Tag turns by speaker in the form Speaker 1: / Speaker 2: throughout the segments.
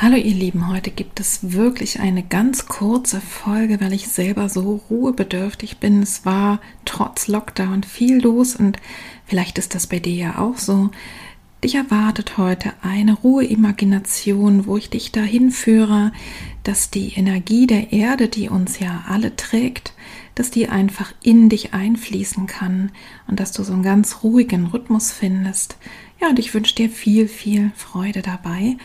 Speaker 1: Hallo ihr Lieben, heute gibt es wirklich eine ganz kurze Folge, weil ich selber so ruhebedürftig bin. Es war trotz Lockdown viel los und vielleicht ist das bei dir ja auch so. Dich erwartet heute eine Ruheimagination, wo ich dich dahin führe, dass die Energie der Erde, die uns ja alle trägt, dass die einfach in dich einfließen kann und dass du so einen ganz ruhigen Rhythmus findest. Ja, und ich wünsche dir viel, viel Freude dabei.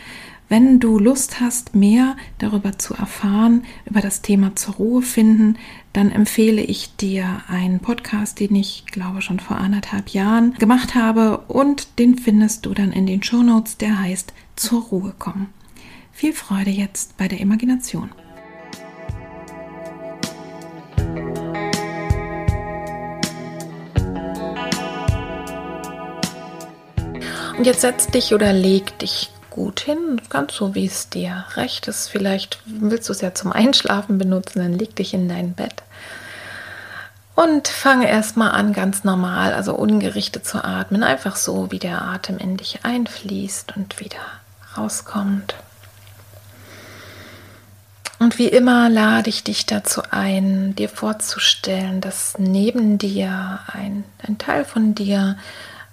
Speaker 1: Wenn du Lust hast, mehr darüber zu erfahren, über das Thema zur Ruhe finden, dann empfehle ich dir einen Podcast, den ich glaube schon vor anderthalb Jahren gemacht habe und den findest du dann in den Show Notes, der heißt Zur Ruhe kommen. Viel Freude jetzt bei der Imagination. Und jetzt setz dich oder leg dich gut hin, ganz so wie es dir recht ist. Vielleicht willst du es ja zum Einschlafen benutzen, dann leg dich in dein Bett. Und fange erstmal an, ganz normal, also ungerichtet zu atmen, einfach so, wie der Atem in dich einfließt und wieder rauskommt. Und wie immer lade ich dich dazu ein, dir vorzustellen, dass neben dir ein, ein Teil von dir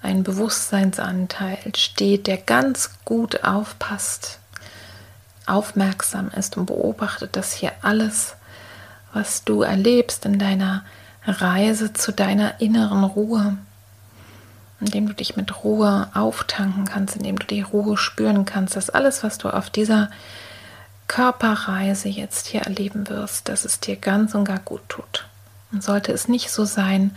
Speaker 1: ein Bewusstseinsanteil steht, der ganz gut aufpasst, aufmerksam ist und beobachtet, dass hier alles, was du erlebst in deiner Reise zu deiner inneren Ruhe, indem du dich mit Ruhe auftanken kannst, indem du die Ruhe spüren kannst, dass alles, was du auf dieser Körperreise jetzt hier erleben wirst, dass es dir ganz und gar gut tut. Und sollte es nicht so sein,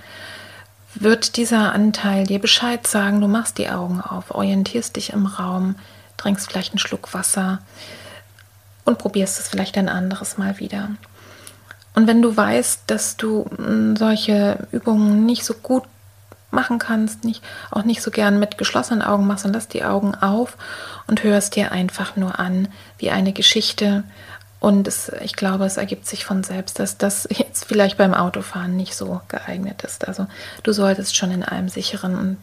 Speaker 1: wird dieser Anteil dir Bescheid sagen, du machst die Augen auf, orientierst dich im Raum, trinkst vielleicht einen Schluck Wasser und probierst es vielleicht ein anderes Mal wieder. Und wenn du weißt, dass du hm, solche Übungen nicht so gut machen kannst, nicht, auch nicht so gern mit geschlossenen Augen machst, dann lass die Augen auf und hörst dir einfach nur an, wie eine Geschichte und es, ich glaube, es ergibt sich von selbst, dass das jetzt vielleicht beim Autofahren nicht so geeignet ist. Also du solltest schon in einem sicheren und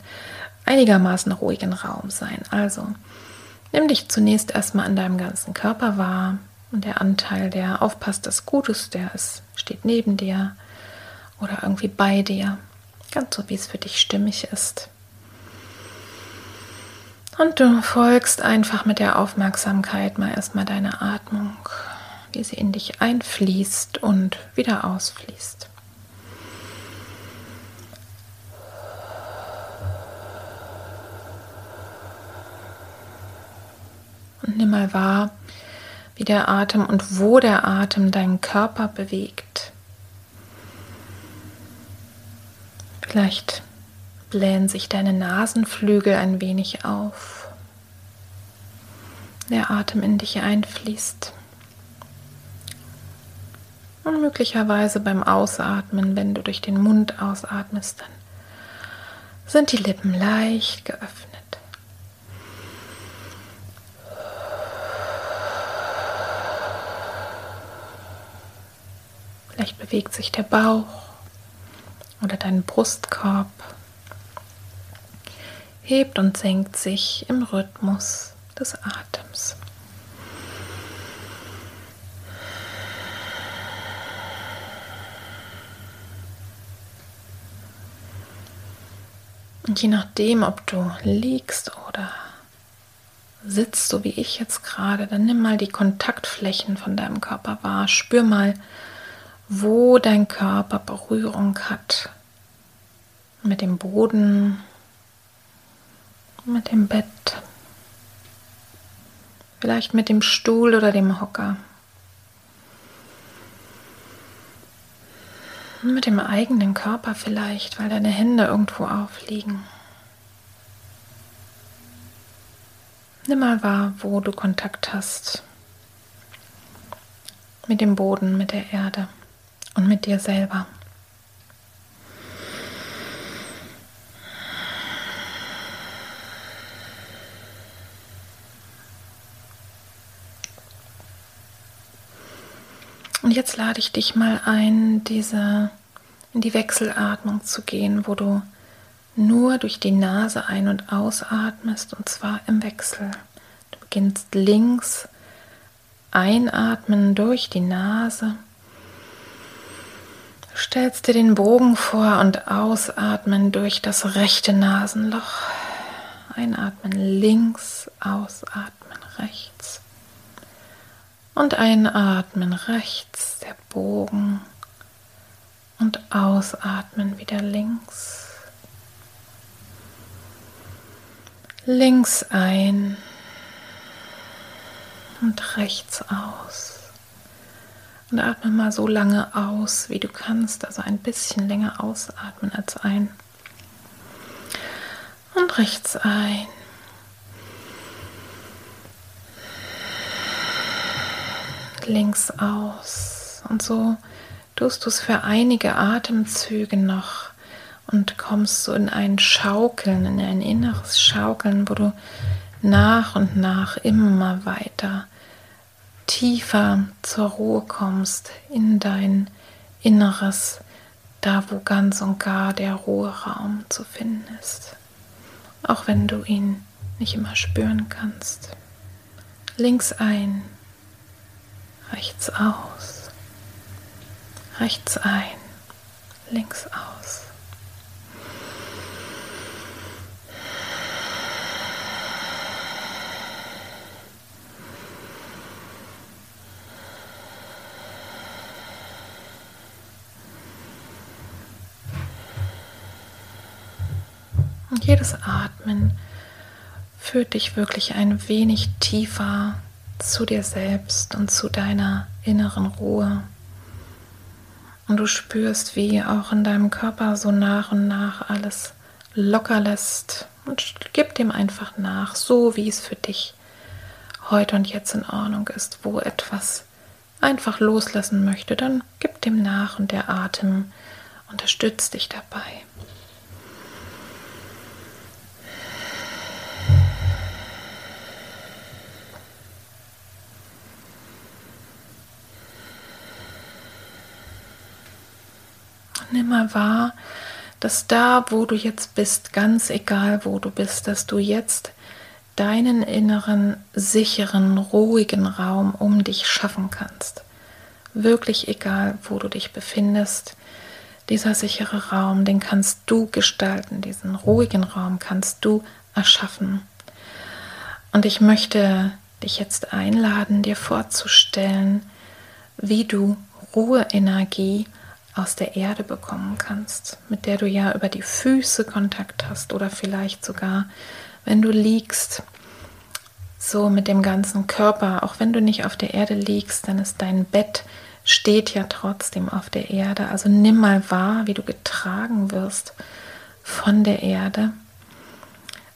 Speaker 1: einigermaßen ruhigen Raum sein. Also nimm dich zunächst erstmal an deinem ganzen Körper wahr. Und der Anteil, der aufpasst, dass gut ist, der ist, steht neben dir oder irgendwie bei dir. Ganz so, wie es für dich stimmig ist. Und du folgst einfach mit der Aufmerksamkeit mal erstmal deiner Atmung wie sie in dich einfließt und wieder ausfließt. Und nimm mal wahr, wie der Atem und wo der Atem deinen Körper bewegt. Vielleicht blähen sich deine Nasenflügel ein wenig auf. Der Atem in dich einfließt. Und möglicherweise beim Ausatmen, wenn du durch den Mund ausatmest, dann sind die Lippen leicht geöffnet. Vielleicht bewegt sich der Bauch oder dein Brustkorb, hebt und senkt sich im Rhythmus des Atems. Und je nachdem, ob du liegst oder sitzt, so wie ich jetzt gerade, dann nimm mal die Kontaktflächen von deinem Körper wahr. Spür mal, wo dein Körper Berührung hat mit dem Boden, mit dem Bett, vielleicht mit dem Stuhl oder dem Hocker. Mit dem eigenen Körper vielleicht, weil deine Hände irgendwo aufliegen. Nimm mal wahr, wo du Kontakt hast mit dem Boden, mit der Erde und mit dir selber. Und jetzt lade ich dich mal ein, diese, in die Wechselatmung zu gehen, wo du nur durch die Nase ein- und ausatmest und zwar im Wechsel. Du beginnst links einatmen durch die Nase, stellst dir den Bogen vor und ausatmen durch das rechte Nasenloch. Einatmen links, ausatmen rechts. Und einatmen rechts, der Bogen. Und ausatmen wieder links. Links ein und rechts aus. Und atme mal so lange aus, wie du kannst, also ein bisschen länger ausatmen als ein. Und rechts ein. Links aus. Und so tust du es für einige Atemzüge noch und kommst so in ein Schaukeln, in ein inneres Schaukeln, wo du nach und nach immer weiter tiefer zur Ruhe kommst in dein Inneres, da wo ganz und gar der Ruheraum zu finden ist, auch wenn du ihn nicht immer spüren kannst. Links ein, rechts aus, rechts ein, links aus. Und jedes Atmen führt dich wirklich ein wenig tiefer zu dir selbst und zu deiner inneren Ruhe. Und du spürst, wie auch in deinem Körper so nach und nach alles locker lässt und gib dem einfach nach, so wie es für dich heute und jetzt in Ordnung ist, wo etwas einfach loslassen möchte, dann gib dem nach und der Atem unterstützt dich dabei. Nimm mal wahr, dass da, wo du jetzt bist, ganz egal, wo du bist, dass du jetzt deinen inneren, sicheren, ruhigen Raum um dich schaffen kannst. Wirklich egal, wo du dich befindest, dieser sichere Raum, den kannst du gestalten, diesen ruhigen Raum kannst du erschaffen. Und ich möchte dich jetzt einladen, dir vorzustellen, wie du Ruheenergie aus der Erde bekommen kannst, mit der du ja über die Füße Kontakt hast oder vielleicht sogar, wenn du liegst, so mit dem ganzen Körper, auch wenn du nicht auf der Erde liegst, dann ist dein Bett steht ja trotzdem auf der Erde. Also nimm mal wahr, wie du getragen wirst von der Erde.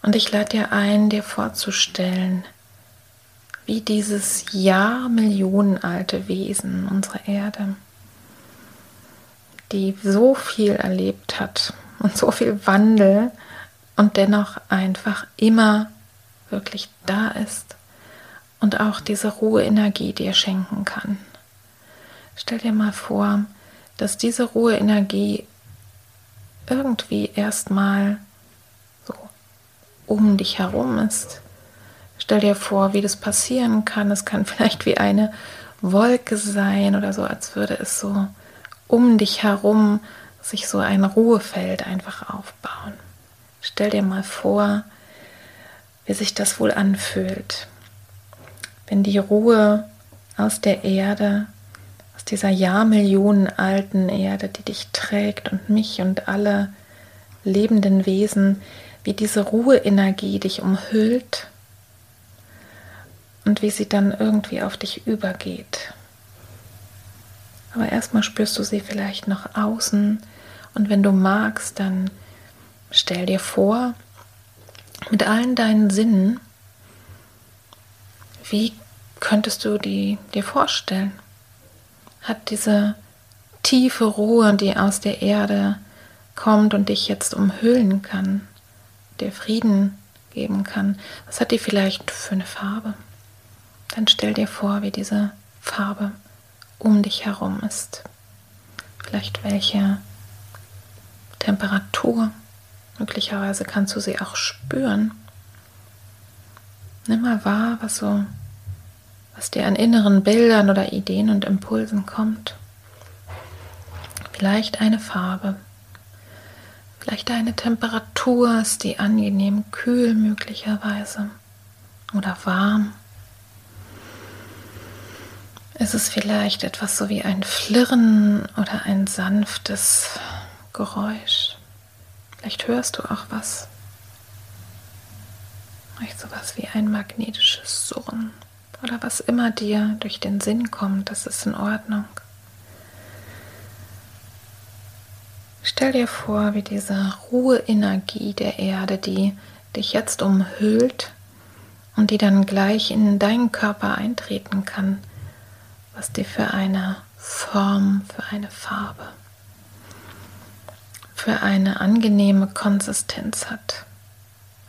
Speaker 1: Und ich lade dir ein, dir vorzustellen, wie dieses Jahrmillionenalte Wesen unserer Erde die so viel erlebt hat und so viel Wandel und dennoch einfach immer wirklich da ist und auch diese Ruheenergie dir schenken kann. Stell dir mal vor, dass diese Ruheenergie irgendwie erstmal so um dich herum ist. Stell dir vor, wie das passieren kann. Es kann vielleicht wie eine Wolke sein oder so, als würde es so um dich herum sich so ein Ruhefeld einfach aufbauen. Stell dir mal vor, wie sich das wohl anfühlt, wenn die Ruhe aus der Erde, aus dieser Jahrmillionen alten Erde, die dich trägt und mich und alle lebenden Wesen, wie diese Ruheenergie dich umhüllt und wie sie dann irgendwie auf dich übergeht. Aber erstmal spürst du sie vielleicht noch außen und wenn du magst, dann stell dir vor, mit allen deinen Sinnen, wie könntest du die dir vorstellen? Hat diese tiefe Ruhe, die aus der Erde kommt und dich jetzt umhüllen kann, dir Frieden geben kann, was hat die vielleicht für eine Farbe? Dann stell dir vor, wie diese Farbe um dich herum ist. Vielleicht welche Temperatur. Möglicherweise kannst du sie auch spüren. Nimm mal wahr, was so, was dir an inneren Bildern oder Ideen und Impulsen kommt. Vielleicht eine Farbe, vielleicht eine Temperatur, ist die angenehm kühl möglicherweise oder warm. Ist es vielleicht etwas so wie ein Flirren oder ein sanftes Geräusch? Vielleicht hörst du auch was. Vielleicht sowas wie ein magnetisches Surren oder was immer dir durch den Sinn kommt, das ist in Ordnung. Stell dir vor, wie diese Ruheenergie der Erde, die dich jetzt umhüllt und die dann gleich in deinen Körper eintreten kann, was die für eine Form, für eine Farbe, für eine angenehme Konsistenz hat.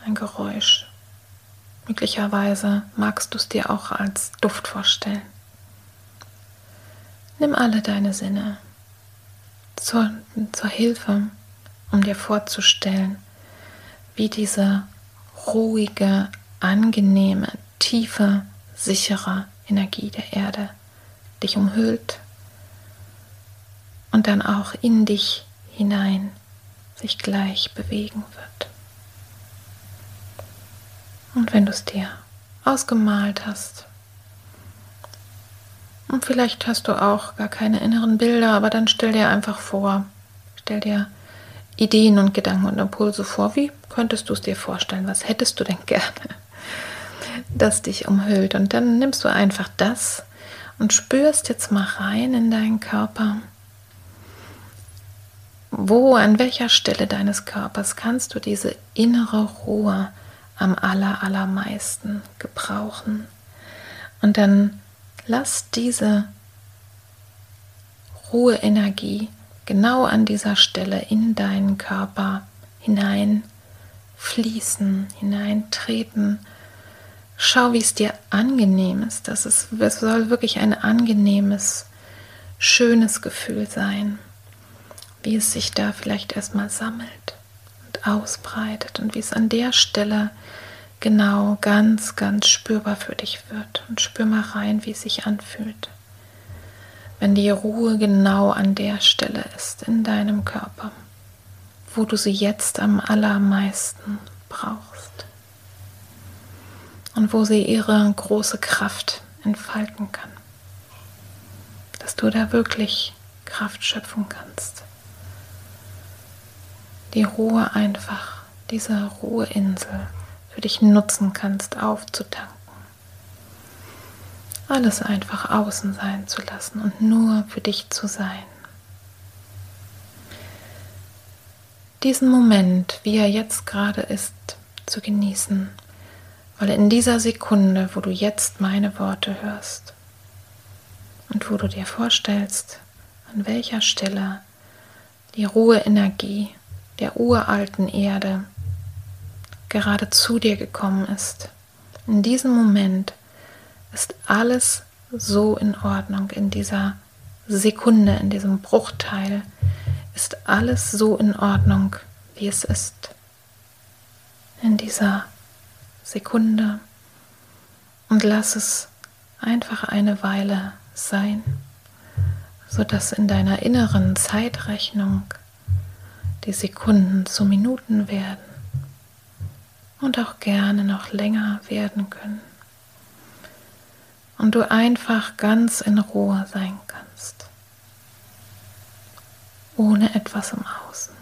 Speaker 1: Ein Geräusch. Möglicherweise magst du es dir auch als Duft vorstellen. Nimm alle deine Sinne zur, zur Hilfe, um dir vorzustellen, wie diese ruhige, angenehme, tiefe, sichere Energie der Erde dich umhüllt und dann auch in dich hinein sich gleich bewegen wird. Und wenn du es dir ausgemalt hast, und vielleicht hast du auch gar keine inneren Bilder, aber dann stell dir einfach vor, stell dir Ideen und Gedanken und Impulse vor. Wie könntest du es dir vorstellen? Was hättest du denn gerne, das dich umhüllt? Und dann nimmst du einfach das, und spürst jetzt mal rein in deinen Körper. Wo, an welcher Stelle deines Körpers kannst du diese innere Ruhe am aller, allermeisten gebrauchen? Und dann lass diese Ruheenergie genau an dieser Stelle in deinen Körper hinein fließen, hineintreten Schau, wie es dir angenehm ist. Das ist, es soll wirklich ein angenehmes, schönes Gefühl sein. Wie es sich da vielleicht erstmal sammelt und ausbreitet und wie es an der Stelle genau ganz, ganz spürbar für dich wird. Und spür mal rein, wie es sich anfühlt. Wenn die Ruhe genau an der Stelle ist in deinem Körper, wo du sie jetzt am allermeisten brauchst und wo sie ihre große Kraft entfalten kann. Dass du da wirklich Kraft schöpfen kannst. Die Ruhe einfach, diese Ruheinsel für dich nutzen kannst, aufzutanken. Alles einfach außen sein zu lassen und nur für dich zu sein. Diesen Moment, wie er jetzt gerade ist, zu genießen weil in dieser Sekunde, wo du jetzt meine Worte hörst und wo du dir vorstellst, an welcher Stelle die Ruheenergie der uralten Erde gerade zu dir gekommen ist, in diesem Moment ist alles so in Ordnung, in dieser Sekunde, in diesem Bruchteil ist alles so in Ordnung, wie es ist. In dieser Sekunde und lass es einfach eine Weile sein, sodass in deiner inneren Zeitrechnung die Sekunden zu Minuten werden und auch gerne noch länger werden können. Und du einfach ganz in Ruhe sein kannst. Ohne etwas im Außen.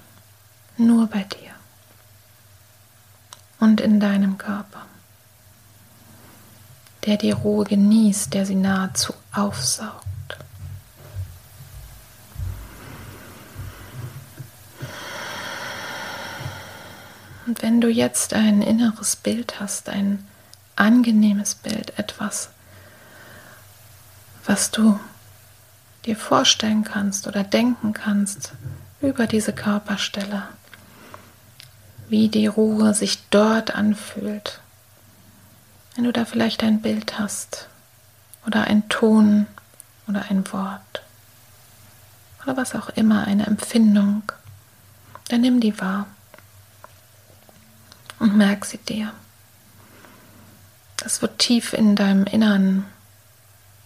Speaker 1: Nur bei dir. Und in deinem Körper. Der die Ruhe genießt, der sie nahezu aufsaugt. Und wenn du jetzt ein inneres Bild hast, ein angenehmes Bild, etwas, was du dir vorstellen kannst oder denken kannst über diese Körperstelle, wie die Ruhe sich dort anfühlt. Wenn du da vielleicht ein Bild hast oder ein Ton oder ein Wort oder was auch immer, eine Empfindung, dann nimm die wahr und merk sie dir. Das wird tief in deinem Innern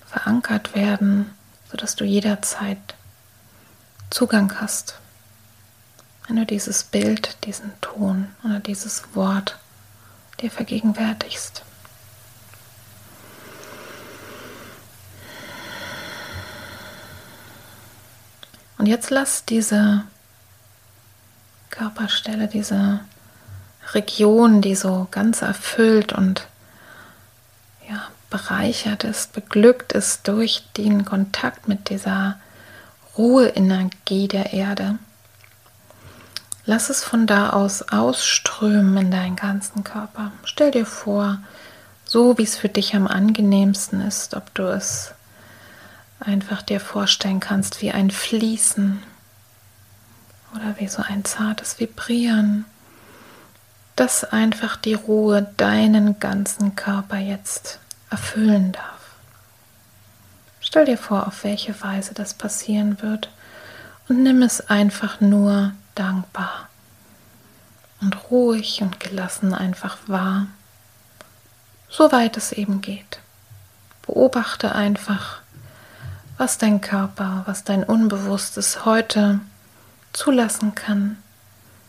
Speaker 1: verankert werden, sodass du jederzeit Zugang hast, wenn du dieses Bild, diesen Ton oder dieses Wort dir vergegenwärtigst. Und jetzt lass diese Körperstelle, diese Region, die so ganz erfüllt und ja, bereichert ist, beglückt ist durch den Kontakt mit dieser Ruheenergie der Erde. Lass es von da aus ausströmen in deinen ganzen Körper. Stell dir vor, so wie es für dich am angenehmsten ist, ob du es einfach dir vorstellen kannst wie ein Fließen oder wie so ein zartes Vibrieren dass einfach die Ruhe deinen ganzen Körper jetzt erfüllen darf. Stell dir vor, auf welche Weise das passieren wird und nimm es einfach nur dankbar und ruhig und gelassen einfach wahr, soweit es eben geht. Beobachte einfach, was dein Körper, was dein Unbewusstes heute zulassen kann,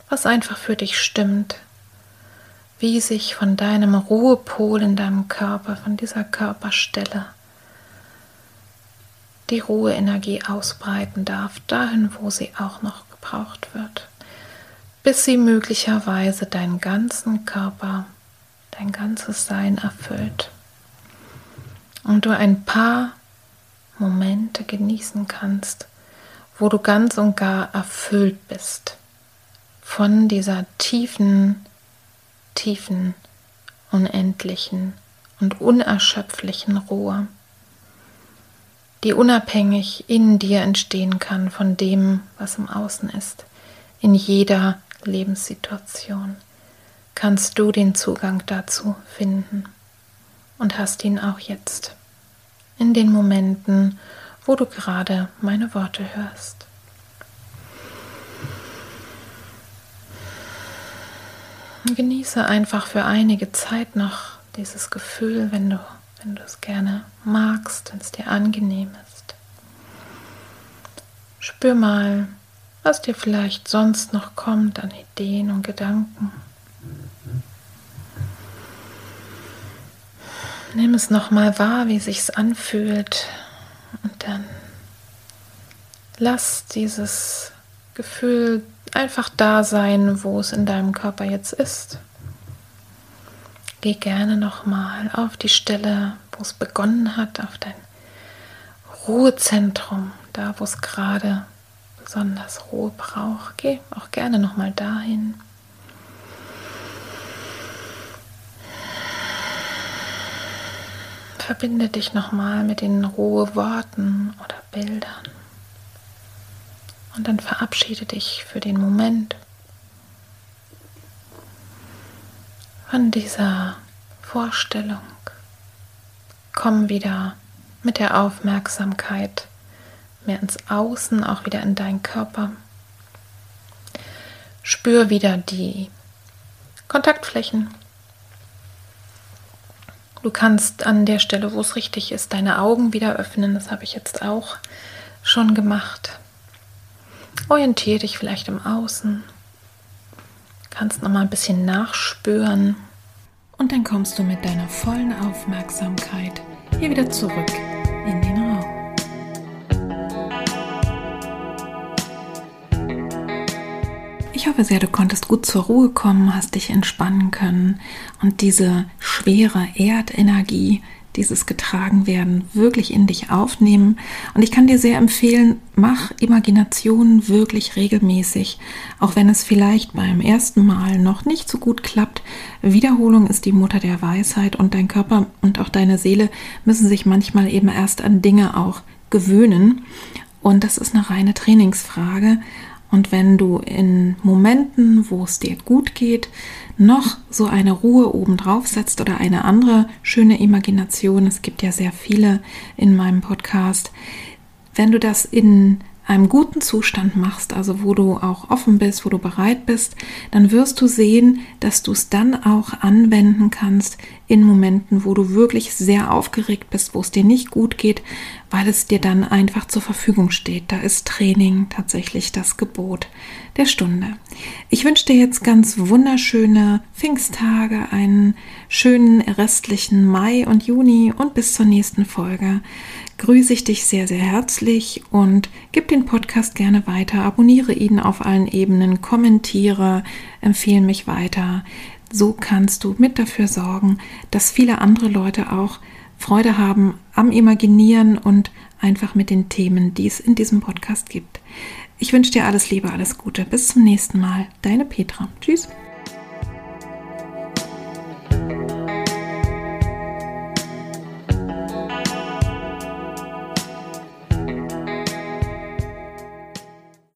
Speaker 1: was einfach für dich stimmt, wie sich von deinem Ruhepol in deinem Körper, von dieser Körperstelle, die Ruheenergie ausbreiten darf, dahin, wo sie auch noch gebraucht wird, bis sie möglicherweise deinen ganzen Körper, dein ganzes Sein erfüllt und du ein paar Momente genießen kannst, wo du ganz und gar erfüllt bist von dieser tiefen tiefen, unendlichen und unerschöpflichen Ruhe, die unabhängig in dir entstehen kann von dem, was im Außen ist. In jeder Lebenssituation kannst du den Zugang dazu finden und hast ihn auch jetzt, in den Momenten, wo du gerade meine Worte hörst. Genieße einfach für einige Zeit noch dieses Gefühl, wenn du, wenn du es gerne magst, wenn es dir angenehm ist. Spür mal, was dir vielleicht sonst noch kommt an Ideen und Gedanken. Nimm es nochmal wahr, wie sich's anfühlt und dann lass dieses Gefühl einfach da sein, wo es in deinem Körper jetzt ist. Geh gerne nochmal auf die Stelle, wo es begonnen hat, auf dein Ruhezentrum, da wo es gerade besonders Ruhe braucht. Geh auch gerne nochmal dahin. Verbinde dich nochmal mit den Ruheworten oder Bildern. Und dann verabschiede dich für den Moment von dieser Vorstellung. Komm wieder mit der Aufmerksamkeit mehr ins Außen, auch wieder in deinen Körper. Spür wieder die Kontaktflächen. Du kannst an der Stelle, wo es richtig ist, deine Augen wieder öffnen. Das habe ich jetzt auch schon gemacht. Orientiere dich vielleicht im Außen. Kannst noch mal ein bisschen nachspüren, Und dann kommst du mit deiner vollen Aufmerksamkeit hier wieder zurück in den Raum. Ich hoffe sehr, du konntest gut zur Ruhe kommen, hast dich entspannen können und diese schwere Erdenergie dieses getragen werden, wirklich in dich aufnehmen. Und ich kann dir sehr empfehlen, mach Imagination wirklich regelmäßig, auch wenn es vielleicht beim ersten Mal noch nicht so gut klappt. Wiederholung ist die Mutter der Weisheit und dein Körper und auch deine Seele müssen sich manchmal eben erst an Dinge auch gewöhnen. Und das ist eine reine Trainingsfrage. Und wenn du in Momenten, wo es dir gut geht, noch so eine Ruhe obendrauf setzt oder eine andere schöne Imagination, es gibt ja sehr viele in meinem Podcast, wenn du das in einem guten Zustand machst, also wo du auch offen bist, wo du bereit bist, dann wirst du sehen, dass du es dann auch anwenden kannst in Momenten, wo du wirklich sehr aufgeregt bist, wo es dir nicht gut geht, weil es dir dann einfach zur Verfügung steht. Da ist Training tatsächlich das Gebot der Stunde. Ich wünsche dir jetzt ganz wunderschöne Pfingsttage, einen schönen restlichen Mai und Juni und bis zur nächsten Folge grüße ich dich sehr, sehr herzlich und gib den Podcast gerne weiter, abonniere ihn auf allen Ebenen, kommentiere, empfehle mich weiter. So kannst du mit dafür sorgen, dass viele andere Leute auch Freude haben am Imaginieren und einfach mit den Themen, die es in diesem Podcast gibt. Ich wünsche dir alles Liebe, alles Gute. Bis zum nächsten Mal. Deine Petra. Tschüss.